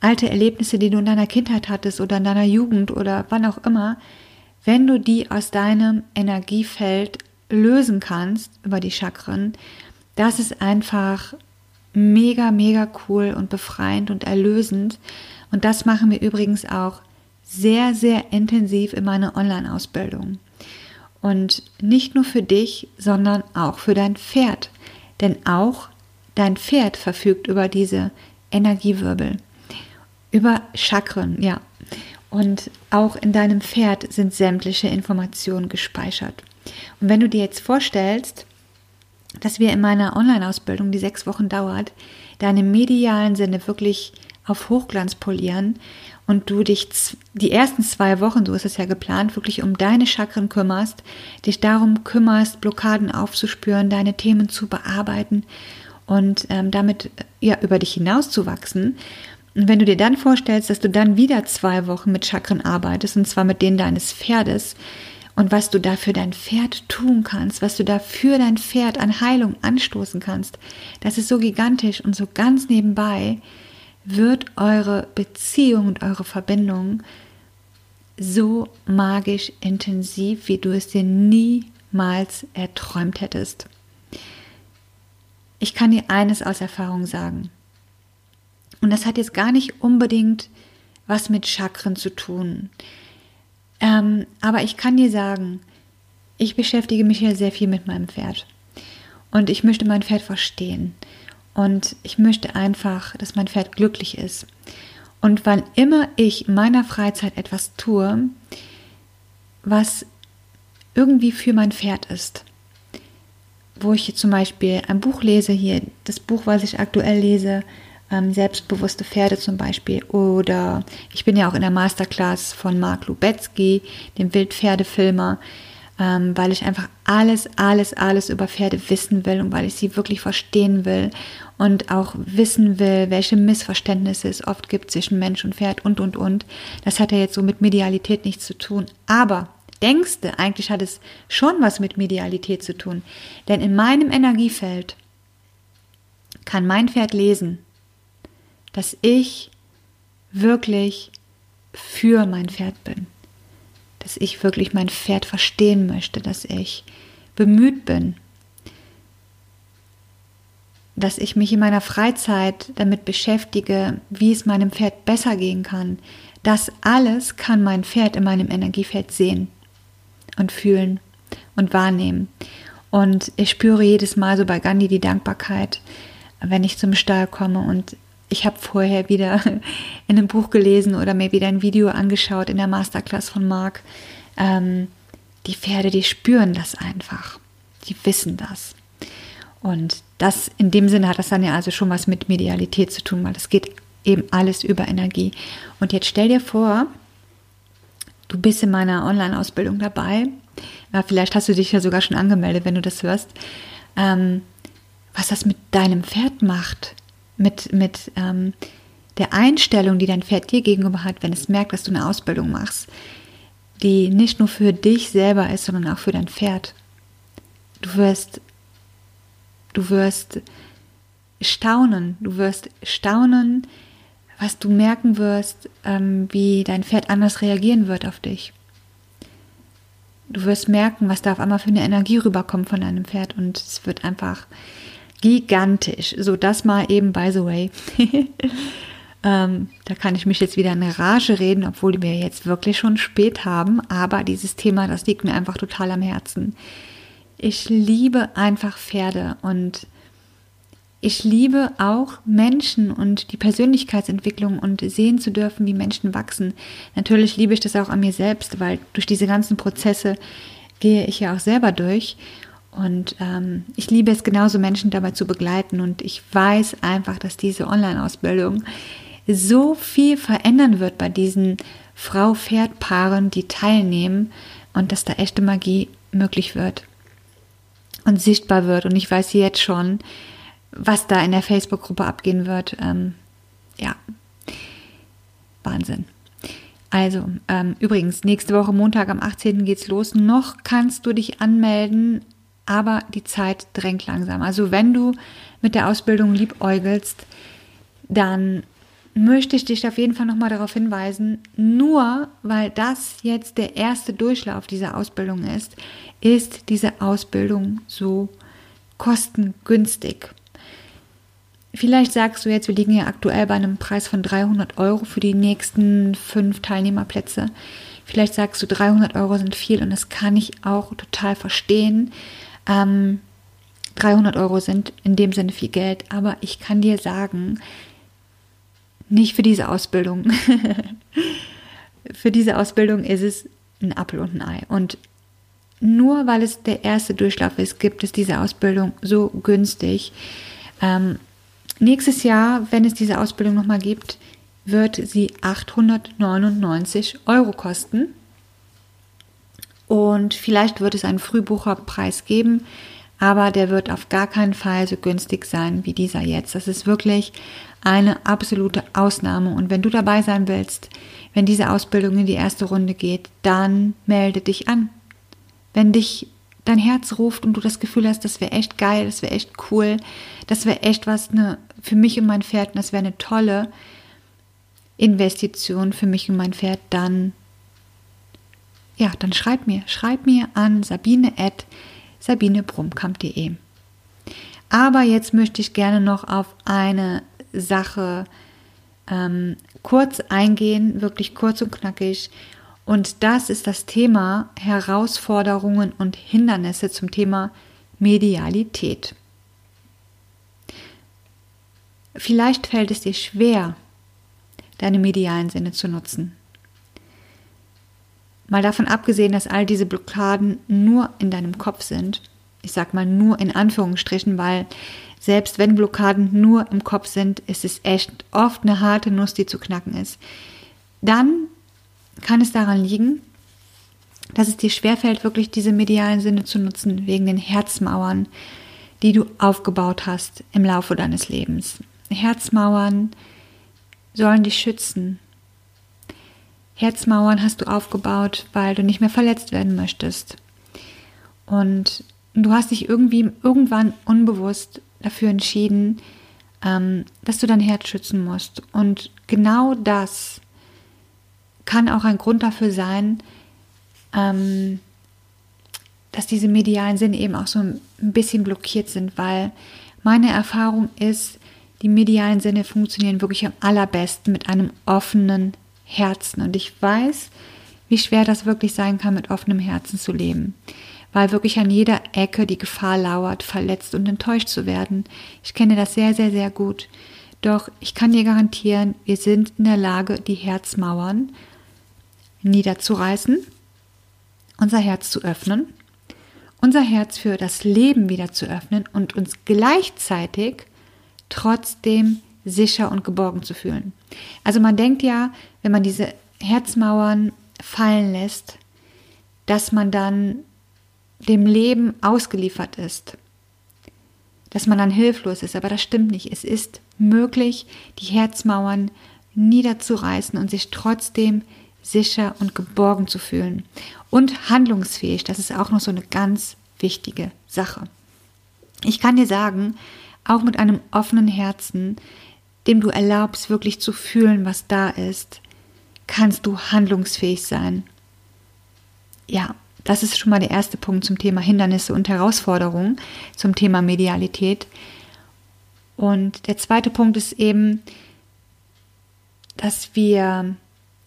Speaker 1: alte Erlebnisse, die du in deiner Kindheit hattest oder in deiner Jugend oder wann auch immer, wenn du die aus deinem Energiefeld lösen kannst über die Chakren, das ist einfach mega, mega cool und befreiend und erlösend. Und das machen wir übrigens auch sehr, sehr intensiv in meiner Online-Ausbildung. Und nicht nur für dich, sondern auch für dein Pferd. Denn auch dein Pferd verfügt über diese Energiewirbel, über Chakren, ja. Und auch in deinem Pferd sind sämtliche Informationen gespeichert. Und wenn du dir jetzt vorstellst, dass wir in meiner Online-Ausbildung, die sechs Wochen dauert, deine medialen Sinne wirklich auf Hochglanz polieren und du dich die ersten zwei Wochen, so ist es ja geplant, wirklich um deine Chakren kümmerst, dich darum kümmerst, Blockaden aufzuspüren, deine Themen zu bearbeiten und ähm, damit ja über dich hinauszuwachsen. Und wenn du dir dann vorstellst, dass du dann wieder zwei Wochen mit Chakren arbeitest, und zwar mit denen deines Pferdes, und was du da für dein Pferd tun kannst, was du da für dein Pferd an Heilung anstoßen kannst, das ist so gigantisch und so ganz nebenbei wird eure Beziehung und eure Verbindung so magisch intensiv, wie du es dir niemals erträumt hättest. Ich kann dir eines aus Erfahrung sagen. Und das hat jetzt gar nicht unbedingt was mit Chakren zu tun. Ähm, aber ich kann dir sagen, ich beschäftige mich ja sehr viel mit meinem Pferd. Und ich möchte mein Pferd verstehen. Und ich möchte einfach, dass mein Pferd glücklich ist. Und wann immer ich in meiner Freizeit etwas tue, was irgendwie für mein Pferd ist, wo ich zum Beispiel ein Buch lese, hier das Buch, was ich aktuell lese, ähm, selbstbewusste Pferde zum Beispiel. Oder ich bin ja auch in der Masterclass von Mark Lubetzky, dem Wildpferdefilmer, ähm, weil ich einfach alles, alles, alles über Pferde wissen will und weil ich sie wirklich verstehen will und auch wissen will, welche Missverständnisse es oft gibt zwischen Mensch und Pferd und, und, und. Das hat ja jetzt so mit Medialität nichts zu tun. Aber denkst du, eigentlich hat es schon was mit Medialität zu tun. Denn in meinem Energiefeld kann mein Pferd lesen, dass ich wirklich für mein Pferd bin, dass ich wirklich mein Pferd verstehen möchte, dass ich bemüht bin, dass ich mich in meiner Freizeit damit beschäftige, wie es meinem Pferd besser gehen kann. Das alles kann mein Pferd in meinem Energiefeld sehen und fühlen und wahrnehmen. Und ich spüre jedes Mal so bei Gandhi die Dankbarkeit, wenn ich zum Stall komme und ich habe vorher wieder in einem Buch gelesen oder mir wieder ein Video angeschaut in der Masterclass von Marc. Ähm, die Pferde, die spüren das einfach. Die wissen das. Und das in dem Sinne hat das dann ja also schon was mit Medialität zu tun, weil es geht eben alles über Energie. Und jetzt stell dir vor, du bist in meiner Online-Ausbildung dabei. Ja, vielleicht hast du dich ja sogar schon angemeldet, wenn du das hörst. Ähm, was das mit deinem Pferd macht, mit, mit ähm, der Einstellung, die dein Pferd dir gegenüber hat, wenn es merkt, dass du eine Ausbildung machst, die nicht nur für dich selber ist, sondern auch für dein Pferd. Du wirst, du wirst staunen, du wirst staunen, was du merken wirst, ähm, wie dein Pferd anders reagieren wird auf dich. Du wirst merken, was da auf einmal für eine Energie rüberkommt von deinem Pferd und es wird einfach gigantisch. So, das mal eben by the way. ähm, da kann ich mich jetzt wieder in Rage reden, obwohl wir jetzt wirklich schon spät haben. Aber dieses Thema, das liegt mir einfach total am Herzen. Ich liebe einfach Pferde und ich liebe auch Menschen und die Persönlichkeitsentwicklung und sehen zu dürfen, wie Menschen wachsen. Natürlich liebe ich das auch an mir selbst, weil durch diese ganzen Prozesse gehe ich ja auch selber durch. Und ähm, ich liebe es genauso, Menschen dabei zu begleiten. Und ich weiß einfach, dass diese Online-Ausbildung so viel verändern wird bei diesen Frau-Pferd-Paaren, die teilnehmen und dass da echte Magie möglich wird und sichtbar wird. Und ich weiß jetzt schon, was da in der Facebook-Gruppe abgehen wird. Ähm, ja, Wahnsinn. Also, ähm, übrigens, nächste Woche Montag am 18. geht's los. Noch kannst du dich anmelden, aber die Zeit drängt langsam. Also, wenn du mit der Ausbildung liebäugelst, dann möchte ich dich auf jeden Fall nochmal darauf hinweisen, nur weil das jetzt der erste Durchlauf dieser Ausbildung ist, ist diese Ausbildung so kostengünstig. Vielleicht sagst du jetzt, wir liegen ja aktuell bei einem Preis von 300 Euro für die nächsten fünf Teilnehmerplätze. Vielleicht sagst du, 300 Euro sind viel und das kann ich auch total verstehen. Ähm, 300 Euro sind in dem Sinne viel Geld, aber ich kann dir sagen, nicht für diese Ausbildung. für diese Ausbildung ist es ein Apfel und ein Ei. Und nur weil es der erste Durchlauf ist, gibt es diese Ausbildung so günstig. Ähm, Nächstes Jahr, wenn es diese Ausbildung nochmal gibt, wird sie 899 Euro kosten. Und vielleicht wird es einen Frühbucherpreis geben, aber der wird auf gar keinen Fall so günstig sein wie dieser jetzt. Das ist wirklich eine absolute Ausnahme. Und wenn du dabei sein willst, wenn diese Ausbildung in die erste Runde geht, dann melde dich an. Wenn dich dein Herz ruft und du das Gefühl hast, das wäre echt geil, das wäre echt cool, das wäre echt was ne, für mich und mein Pferd das wäre eine tolle Investition für mich und mein Pferd, dann ja, dann schreib mir, schreib mir an sabine at sabinebrumkamp.de. Aber jetzt möchte ich gerne noch auf eine Sache ähm, kurz eingehen, wirklich kurz und knackig. Und das ist das Thema Herausforderungen und Hindernisse zum Thema Medialität. Vielleicht fällt es dir schwer, deine medialen Sinne zu nutzen. Mal davon abgesehen, dass all diese Blockaden nur in deinem Kopf sind. Ich sag mal nur in Anführungsstrichen, weil selbst wenn Blockaden nur im Kopf sind, ist es echt oft eine harte Nuss, die zu knacken ist. Dann kann es daran liegen, dass es dir schwerfällt, wirklich diese medialen Sinne zu nutzen, wegen den Herzmauern, die du aufgebaut hast im Laufe deines Lebens. Herzmauern sollen dich schützen. Herzmauern hast du aufgebaut, weil du nicht mehr verletzt werden möchtest. Und du hast dich irgendwie irgendwann unbewusst dafür entschieden, ähm, dass du dein Herz schützen musst. Und genau das kann auch ein Grund dafür sein, ähm, dass diese medialen Sinne eben auch so ein bisschen blockiert sind, weil meine Erfahrung ist, die medialen Sinne funktionieren wirklich am allerbesten mit einem offenen Herzen. Und ich weiß, wie schwer das wirklich sein kann, mit offenem Herzen zu leben. Weil wirklich an jeder Ecke die Gefahr lauert, verletzt und enttäuscht zu werden. Ich kenne das sehr, sehr, sehr gut. Doch ich kann dir garantieren, wir sind in der Lage, die Herzmauern niederzureißen, unser Herz zu öffnen, unser Herz für das Leben wieder zu öffnen und uns gleichzeitig trotzdem sicher und geborgen zu fühlen. Also man denkt ja, wenn man diese Herzmauern fallen lässt, dass man dann dem Leben ausgeliefert ist, dass man dann hilflos ist. Aber das stimmt nicht. Es ist möglich, die Herzmauern niederzureißen und sich trotzdem sicher und geborgen zu fühlen. Und handlungsfähig, das ist auch noch so eine ganz wichtige Sache. Ich kann dir sagen, auch mit einem offenen Herzen, dem du erlaubst, wirklich zu fühlen, was da ist, kannst du handlungsfähig sein. Ja, das ist schon mal der erste Punkt zum Thema Hindernisse und Herausforderungen, zum Thema Medialität. Und der zweite Punkt ist eben, dass wir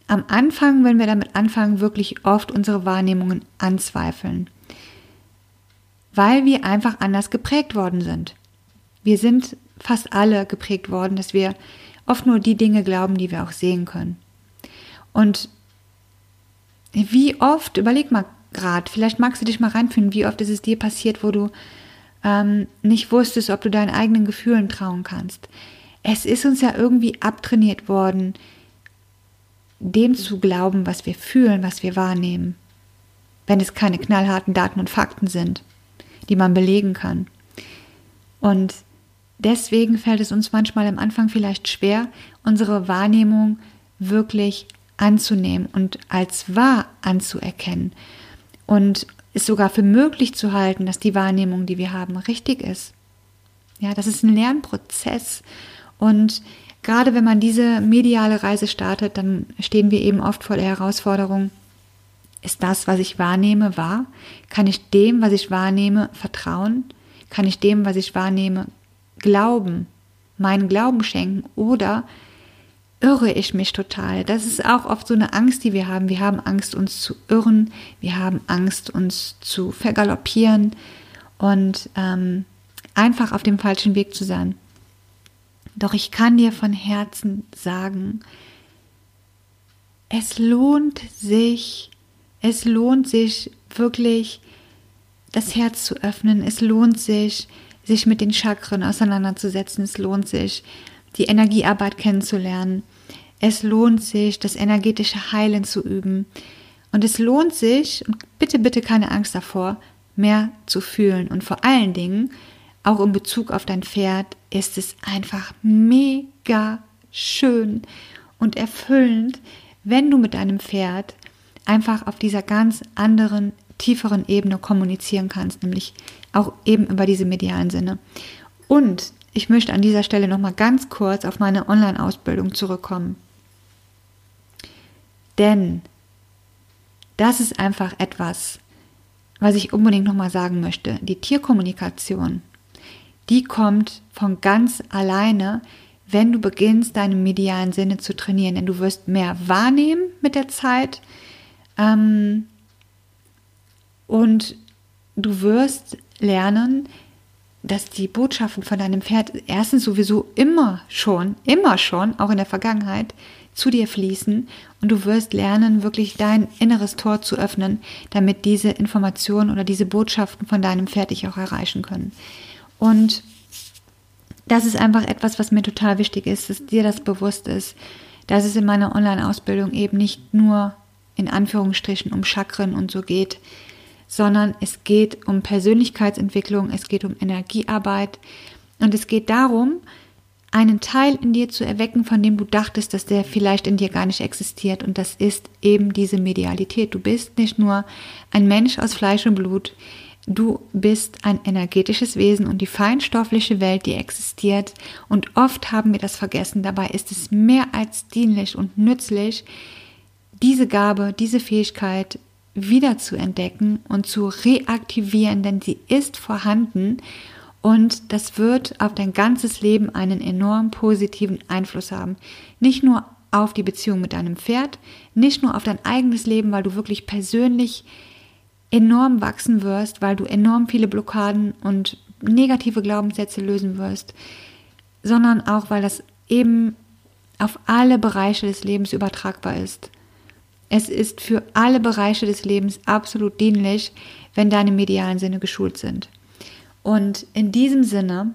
Speaker 1: am Anfang, wenn wir damit anfangen, wirklich oft unsere Wahrnehmungen anzweifeln, weil wir einfach anders geprägt worden sind. Wir sind fast alle geprägt worden, dass wir oft nur die Dinge glauben, die wir auch sehen können. Und wie oft, überleg mal gerade, vielleicht magst du dich mal reinfühlen, wie oft ist es dir passiert, wo du ähm, nicht wusstest, ob du deinen eigenen Gefühlen trauen kannst. Es ist uns ja irgendwie abtrainiert worden, dem zu glauben, was wir fühlen, was wir wahrnehmen, wenn es keine knallharten Daten und Fakten sind, die man belegen kann. Und Deswegen fällt es uns manchmal am Anfang vielleicht schwer, unsere Wahrnehmung wirklich anzunehmen und als wahr anzuerkennen und es sogar für möglich zu halten, dass die Wahrnehmung, die wir haben, richtig ist. Ja, das ist ein Lernprozess und gerade wenn man diese mediale Reise startet, dann stehen wir eben oft vor der Herausforderung, ist das, was ich wahrnehme, wahr? Kann ich dem, was ich wahrnehme, vertrauen? Kann ich dem, was ich wahrnehme, Glauben, meinen Glauben schenken oder irre ich mich total? Das ist auch oft so eine Angst, die wir haben. Wir haben Angst, uns zu irren, wir haben Angst, uns zu vergaloppieren und ähm, einfach auf dem falschen Weg zu sein. Doch ich kann dir von Herzen sagen, es lohnt sich, es lohnt sich wirklich, das Herz zu öffnen. Es lohnt sich, sich mit den Chakren auseinanderzusetzen. Es lohnt sich, die Energiearbeit kennenzulernen. Es lohnt sich, das energetische Heilen zu üben. Und es lohnt sich, bitte, bitte keine Angst davor, mehr zu fühlen. Und vor allen Dingen, auch in Bezug auf dein Pferd, ist es einfach mega schön und erfüllend, wenn du mit deinem Pferd einfach auf dieser ganz anderen, tieferen Ebene kommunizieren kannst, nämlich auch eben über diese medialen Sinne. Und ich möchte an dieser Stelle noch mal ganz kurz auf meine Online-Ausbildung zurückkommen. Denn das ist einfach etwas, was ich unbedingt noch mal sagen möchte. Die Tierkommunikation, die kommt von ganz alleine, wenn du beginnst, deine medialen Sinne zu trainieren. Denn du wirst mehr wahrnehmen mit der Zeit. Ähm, und du wirst lernen, dass die Botschaften von deinem Pferd erstens sowieso immer schon, immer schon, auch in der Vergangenheit, zu dir fließen und du wirst lernen, wirklich dein inneres Tor zu öffnen, damit diese Informationen oder diese Botschaften von deinem Pferd dich auch erreichen können. Und das ist einfach etwas, was mir total wichtig ist, dass dir das bewusst ist, dass es in meiner Online-Ausbildung eben nicht nur in Anführungsstrichen um Chakren und so geht, sondern es geht um Persönlichkeitsentwicklung, es geht um Energiearbeit und es geht darum, einen Teil in dir zu erwecken, von dem du dachtest, dass der vielleicht in dir gar nicht existiert. Und das ist eben diese Medialität. Du bist nicht nur ein Mensch aus Fleisch und Blut, du bist ein energetisches Wesen und die feinstoffliche Welt, die existiert. Und oft haben wir das vergessen. Dabei ist es mehr als dienlich und nützlich, diese Gabe, diese Fähigkeit wieder zu entdecken und zu reaktivieren, denn sie ist vorhanden und das wird auf dein ganzes Leben einen enorm positiven Einfluss haben. Nicht nur auf die Beziehung mit deinem Pferd, nicht nur auf dein eigenes Leben, weil du wirklich persönlich enorm wachsen wirst, weil du enorm viele Blockaden und negative Glaubenssätze lösen wirst, sondern auch, weil das eben auf alle Bereiche des Lebens übertragbar ist. Es ist für alle Bereiche des Lebens absolut dienlich, wenn deine medialen Sinne geschult sind. Und in diesem Sinne,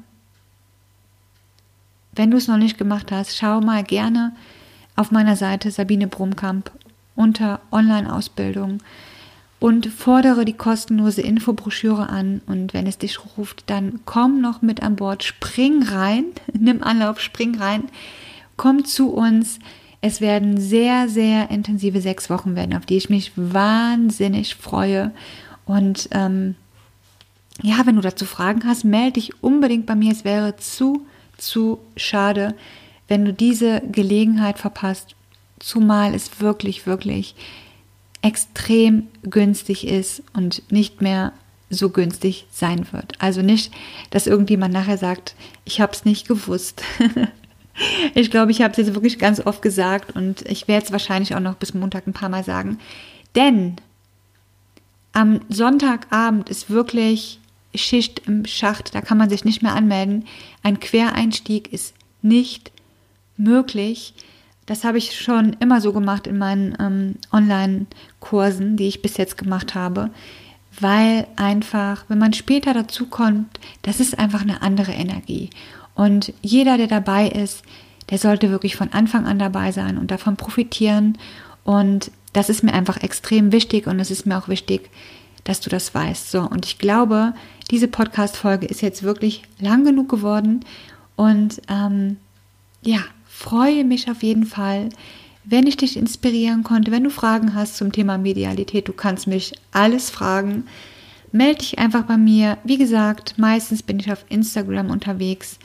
Speaker 1: wenn du es noch nicht gemacht hast, schau mal gerne auf meiner Seite Sabine Brumkamp unter Online-Ausbildung und fordere die kostenlose Infobroschüre an. Und wenn es dich ruft, dann komm noch mit an Bord, spring rein, nimm Anlauf, spring rein, komm zu uns. Es werden sehr, sehr intensive sechs Wochen werden, auf die ich mich wahnsinnig freue. Und ähm, ja, wenn du dazu Fragen hast, melde dich unbedingt bei mir. Es wäre zu, zu schade, wenn du diese Gelegenheit verpasst. Zumal es wirklich, wirklich extrem günstig ist und nicht mehr so günstig sein wird. Also nicht, dass irgendjemand nachher sagt, ich habe es nicht gewusst. ich glaube, ich habe es jetzt wirklich ganz oft gesagt und ich werde es wahrscheinlich auch noch bis Montag ein paar Mal sagen. Denn am Sonntagabend ist wirklich Schicht im Schacht, da kann man sich nicht mehr anmelden. Ein Quereinstieg ist nicht möglich. Das habe ich schon immer so gemacht in meinen ähm, Online-Kursen, die ich bis jetzt gemacht habe, weil einfach, wenn man später dazu kommt, das ist einfach eine andere Energie. Und jeder, der dabei ist, der sollte wirklich von Anfang an dabei sein und davon profitieren. Und das ist mir einfach extrem wichtig und es ist mir auch wichtig, dass du das weißt. So, und ich glaube, diese Podcast-Folge ist jetzt wirklich lang genug geworden und ähm, ja, freue mich auf jeden Fall, wenn ich dich inspirieren konnte. Wenn du Fragen hast zum Thema Medialität, du kannst mich alles fragen. Melde dich einfach bei mir. Wie gesagt, meistens bin ich auf Instagram unterwegs,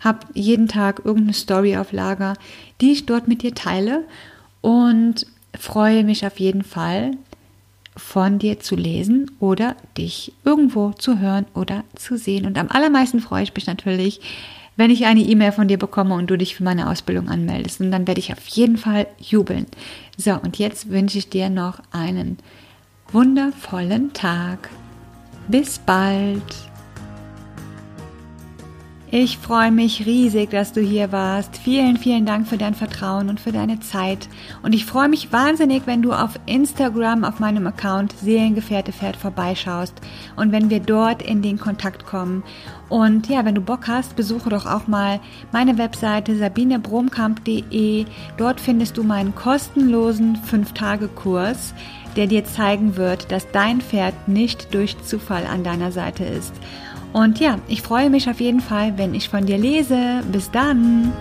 Speaker 1: habe jeden Tag irgendeine Story auf Lager, die ich dort mit dir teile und freue mich auf jeden Fall, von dir zu lesen oder dich irgendwo zu hören oder zu sehen. Und am allermeisten freue ich mich natürlich, wenn ich eine E-Mail von dir bekomme und du dich für meine Ausbildung anmeldest. Und dann werde ich auf jeden Fall jubeln. So, und jetzt wünsche ich dir noch einen wundervollen Tag. Bis bald. Ich freue mich riesig, dass du hier warst. Vielen, vielen Dank für dein Vertrauen und für deine Zeit. Und ich freue mich wahnsinnig, wenn du auf Instagram auf meinem Account Seelengefährte Pferd vorbeischaust und wenn wir dort in den Kontakt kommen. Und ja, wenn du Bock hast, besuche doch auch mal meine Webseite sabinebromkamp.de. Dort findest du meinen kostenlosen 5-Tage-Kurs, der dir zeigen wird, dass dein Pferd nicht durch Zufall an deiner Seite ist. Und ja, ich freue mich auf jeden Fall, wenn ich von dir lese. Bis dann!